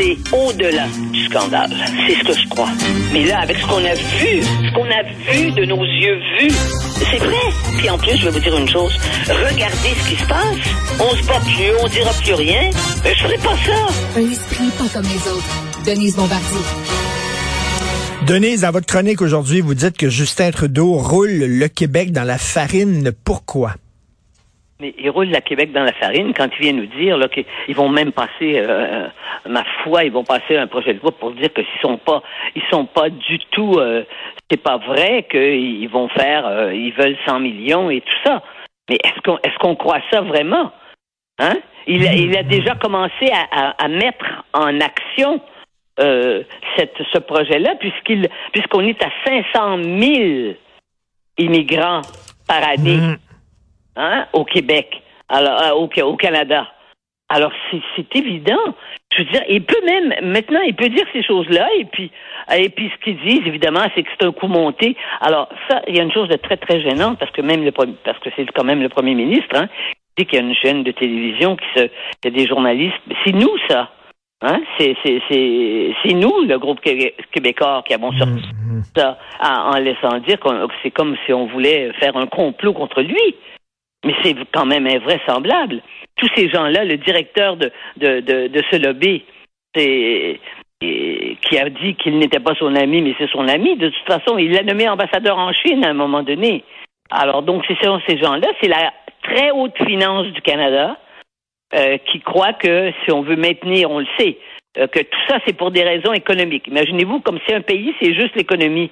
c'est au-delà du scandale. C'est ce que je crois. Mais là, avec ce qu'on a vu, ce qu'on a vu de nos yeux vus, c'est vrai. Puis en plus, je vais vous dire une chose. Regardez ce qui se passe. On se bat plus, on dira plus rien. Mais je ferai pas ça. Un esprit pas comme les autres. Denise Bombardier. Denise, dans votre chronique aujourd'hui, vous dites que Justin Trudeau roule le Québec dans la farine. Pourquoi? Mais il roule la Québec dans la farine quand il vient nous dire qu'ils vont même passer, euh, ma foi, ils vont passer un projet de loi pour dire que s'ils sont pas, ils sont pas du tout, euh, c'est pas vrai qu'ils vont faire, euh, ils veulent 100 millions et tout ça. Mais est-ce qu'on est-ce qu'on croit ça vraiment? Hein? Il a, il a déjà commencé à, à, mettre en action euh, cette, ce projet-là, puisqu'il puisqu'on est à 500 000 immigrants par année. Mmh hein, au Québec, alors, euh, au, au Canada. Alors, c'est évident. Je veux dire, il peut même, maintenant, il peut dire ces choses-là, et puis, et puis ce qu'ils disent, évidemment, c'est que c'est un coup monté. Alors, ça, il y a une chose de très, très gênante, parce que même le, parce que c'est quand même le premier ministre, hein, qui dit qu'il y a une chaîne de télévision qui se, y a des journalistes. C'est nous, ça. Hein? C'est, c'est, c'est, c'est nous, le groupe québécois, qui avons sorti mmh, mmh. ça en, laissant dire que c'est comme si on voulait faire un complot contre lui. Mais c'est quand même invraisemblable. Tous ces gens-là, le directeur de, de, de, ce lobby, c'est qui a dit qu'il n'était pas son ami, mais c'est son ami. De toute façon, il l'a nommé ambassadeur en Chine à un moment donné. Alors donc, c'est ces gens-là, c'est la très haute finance du Canada euh, qui croit que si on veut maintenir, on le sait, euh, que tout ça c'est pour des raisons économiques. Imaginez-vous comme si un pays c'est juste l'économie.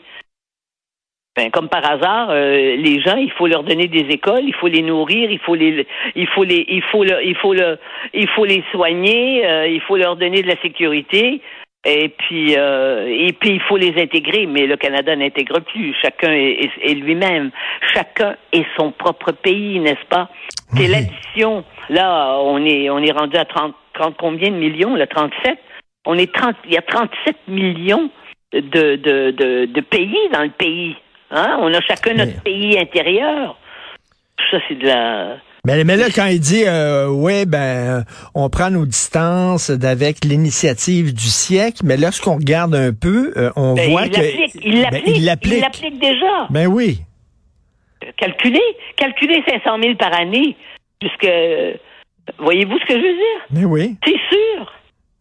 Ben, comme par hasard, euh, les gens, il faut leur donner des écoles, il faut les nourrir, il faut les, il faut les, il faut le, il faut le, il faut les soigner, euh, il faut leur donner de la sécurité. Et puis, euh, et puis il faut les intégrer, mais le Canada n'intègre plus. Chacun est, lui-même. Chacun est son propre pays, n'est-ce pas? C'est l'addition. Là, on est, on est rendu à 30, 30 combien de millions Là, 37. On est 30, il y a 37 millions de, de, de, de pays dans le pays. Hein? On a chacun notre pays intérieur. Ça, c'est de la... Mais, mais, là, quand il dit, euh, oui, ben, on prend nos distances avec l'initiative du siècle, mais lorsqu'on regarde un peu, euh, on ben, voit que... Il l'applique, il l'applique déjà. Ben oui. Calculer, calculer 500 000 par année, puisque... Voyez-vous ce que je veux dire? Mais oui. C'est sûr.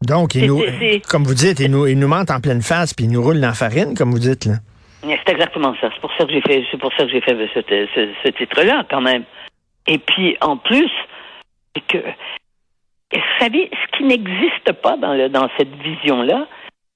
Donc, il nous, comme vous dites, il nous, il nous mente en pleine face, puis il nous roule dans la farine, comme vous dites, là. C'est exactement ça. C'est pour ça que j'ai fait, c'est pour ça que j'ai fait ce, titre-là, quand même. Et puis, en plus, c'est que, vous savez, ce qui n'existe pas dans, le, dans cette vision-là,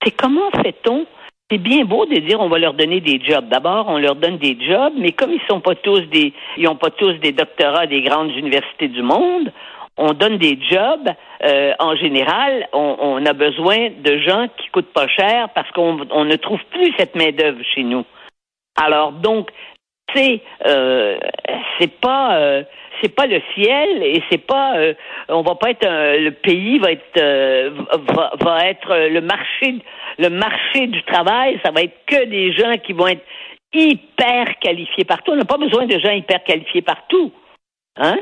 c'est comment fait-on? C'est bien beau de dire on va leur donner des jobs. D'abord, on leur donne des jobs, mais comme ils sont pas tous des, ils ont pas tous des doctorats des grandes universités du monde, on donne des jobs. Euh, en général, on, a besoin de gens qui coûtent pas cher parce qu'on ne trouve plus cette main d'œuvre chez nous. Alors donc, c'est euh, c'est pas euh, c'est pas le ciel et c'est pas on va pas être le pays va être va, va, être le marché le marché du travail ça va être que des gens qui vont être hyper qualifiés partout on n'a pas besoin de gens hyper qualifiés partout hein?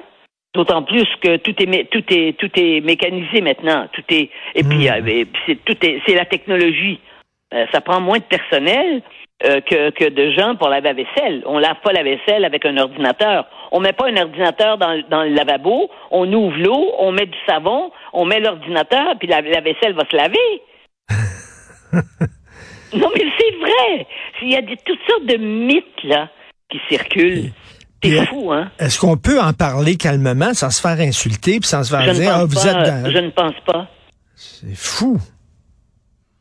D'autant plus que tout est tout est tout est mécanisé maintenant. Tout est et puis hmm. euh, c'est tout est c'est la technologie. Euh, ça prend moins de personnel euh, que, que de gens pour laver la vaisselle. On lave pas la vaisselle avec un ordinateur. On met pas un ordinateur dans, dans le lavabo. On ouvre l'eau, on met du savon, on met l'ordinateur, puis la, la vaisselle va se laver. non mais c'est vrai. Il y a des, toutes sortes de mythes là qui circulent. C'est fou, hein? Est-ce qu'on peut en parler calmement sans se faire insulter puis sans se faire je dire, ah, vous êtes dans... Je ne pense pas. C'est fou.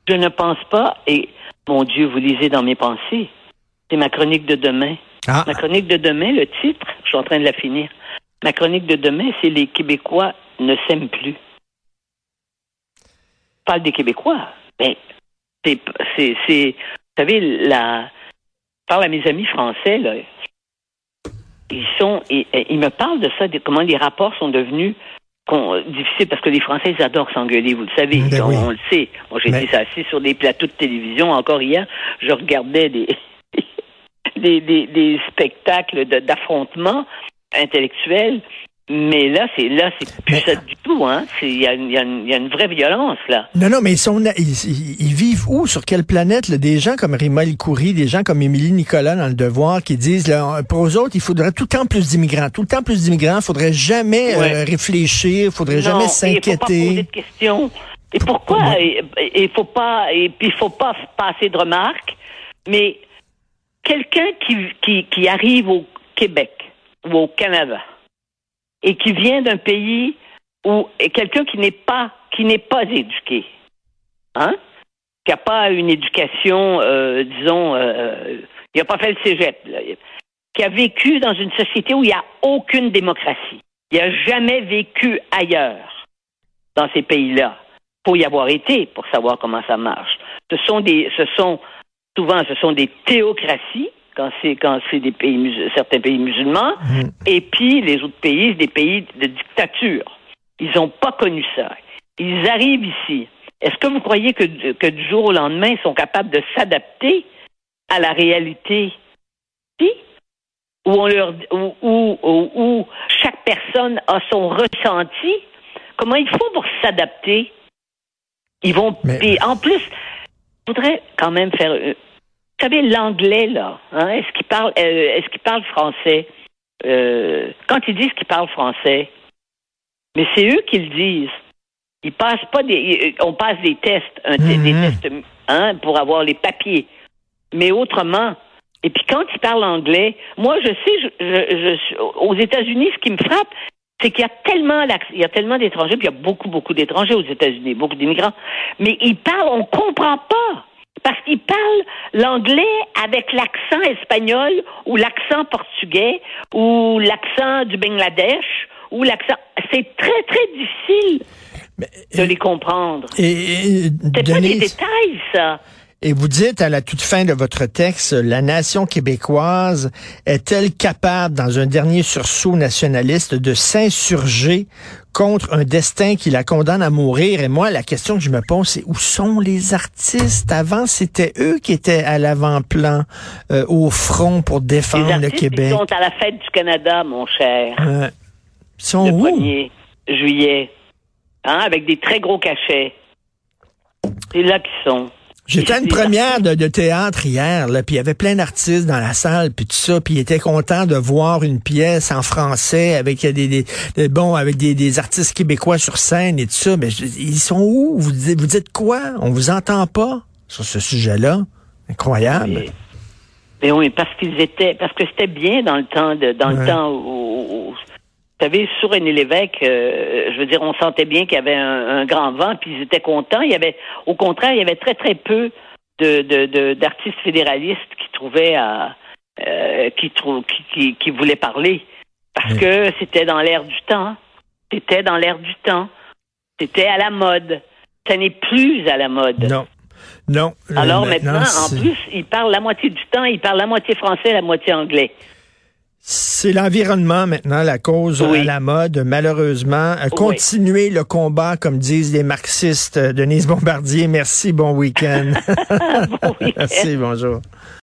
Je ne pense pas, et mon Dieu, vous lisez dans mes pensées. C'est ma chronique de demain. Ah. Ma chronique de demain, le titre, je suis en train de la finir. Ma chronique de demain, c'est Les Québécois ne s'aiment plus. Je parle des Québécois. Mais c'est, c'est, vous savez, la, je parle à mes amis français, là, ils sont, et, ils me parlent de ça, de comment les rapports sont devenus difficiles parce que les Français ils adorent s'engueuler, vous le savez, ben on, le sait. Moi, j'ai été assis sur des plateaux de télévision encore hier, je regardais des des, des, des spectacles d'affrontements intellectuels Mais là, c'est là, c'est plus ça du tout, hein. Il y a, y, a y a, une vraie violence là. Non, non, mais ils, sont, ils, vivent où? Sur quelle planète là? Des gens comme Rima Coury, des gens comme Émilie Nicolas dans le Devoir, qui disent là, pour eux autres, il faudrait tout le temps plus d'immigrants, tout le temps plus d'immigrants. Il faudrait jamais euh, réfléchir, il faudrait jamais s'inquiéter. Il faut pas poser de questions. Et pourquoi Il faut pas, et puis il faut pas passer de remarques. Mais quelqu'un qui, qui, qui arrive au Québec ou au Canada et qui vient d'un pays où quelqu'un qui n'est pas qui n'est pas éduqué, hein, qui n'a pas une éducation, euh, disons, euh, euh, il n'a pas fait le cégep, qui a vécu dans une société où il n'y a aucune démocratie. Il n'a jamais vécu ailleurs dans ces pays-là. Pour y avoir été, pour savoir comment ça marche. Ce sont des, ce sont souvent, ce sont des théocraties quand c'est quand c'est des pays certains pays musulmans, mm. et puis les autres pays, des pays de dictature. Ils n'ont pas connu ça. Ils arrivent ici. Est-ce que vous croyez que, que du jour au lendemain, ils sont capables de s'adapter à la réalité si? Où, on leur, où, où, où, chaque personne a son ressenti? Comment il faut pour s'adapter? Ils vont. en plus, je voudrais quand même faire euh, vous savez, l'anglais, là, hein, est-ce qu'il parle, euh, est-ce qu'il parle français? Euh, quand ils disent qu'ils parlent français, mais c'est eux qui le disent. Ils passent pas des, on passe des tests, des mhm. tests, hein, pour avoir les papiers. Mais autrement, et puis quand ils parlent anglais, moi je sais, je, aux États-Unis, ce qui me frappe, c'est qu'il y a tellement, il y a tellement d'étrangers, puis il y a beaucoup, beaucoup d'étrangers aux États-Unis, beaucoup d'immigrants, mais ils parlent, on comprend pas parce qu'ils parlent l'anglais avec l'accent espagnol ou l'accent portugais ou l'accent du Bangladesh ou l'accent. C'est très, très difficile de les comprendre. Et, C'est pas des détails, ça. Et vous dites à la toute fin de votre texte, la nation québécoise est-elle capable, dans un dernier sursaut nationaliste, de s'insurger contre un destin qui la condamne à mourir? Et moi, la question que je me pose, c'est où sont les artistes? Avant, c'était eux qui étaient à l'avant-plan, euh, au front pour défendre le Québec. Ils sont à la fête du Canada, mon cher. Euh, ils sont le où? 1er juillet. Hein, avec des très gros cachets. C'est là qu'ils sont. J'étais à une première de, théâtre hier, puis il y avait plein d'artistes dans la salle, puis tout ça, puis ils étaient contents de voir une pièce en français avec des, des, bon avec des, artistes québécois sur scène et tout ça. Mais ils sont où? Vous dites, vous dites quoi? On vous entend pas sur ce sujet-là Incroyable. Mais, oui, parce qu'ils étaient, parce que c'était bien dans le temps de, dans le temps où, vous savez, sur René Lévesque, euh, je veux dire, on sentait bien qu'il y avait un, grand vent, puis ils étaient contents. Il y avait, au contraire, il y avait très très peu de, d'artistes fédéralistes qui trouvaient à, euh, qui, qui, qui, voulaient parler, parce que c'était dans l'air du temps. C'était dans l'air du temps. C'était à la mode. Ça n'est plus à la mode. Non. Non. Alors maintenant, en plus, ils parlent la moitié du temps, ils parlent la moitié français, la moitié anglais. C'est l'environnement maintenant la cause à la mode, malheureusement. Continuez le combat, comme disent les marxistes. Denise Bombardier, merci, bon week-end. bon week merci, bonjour.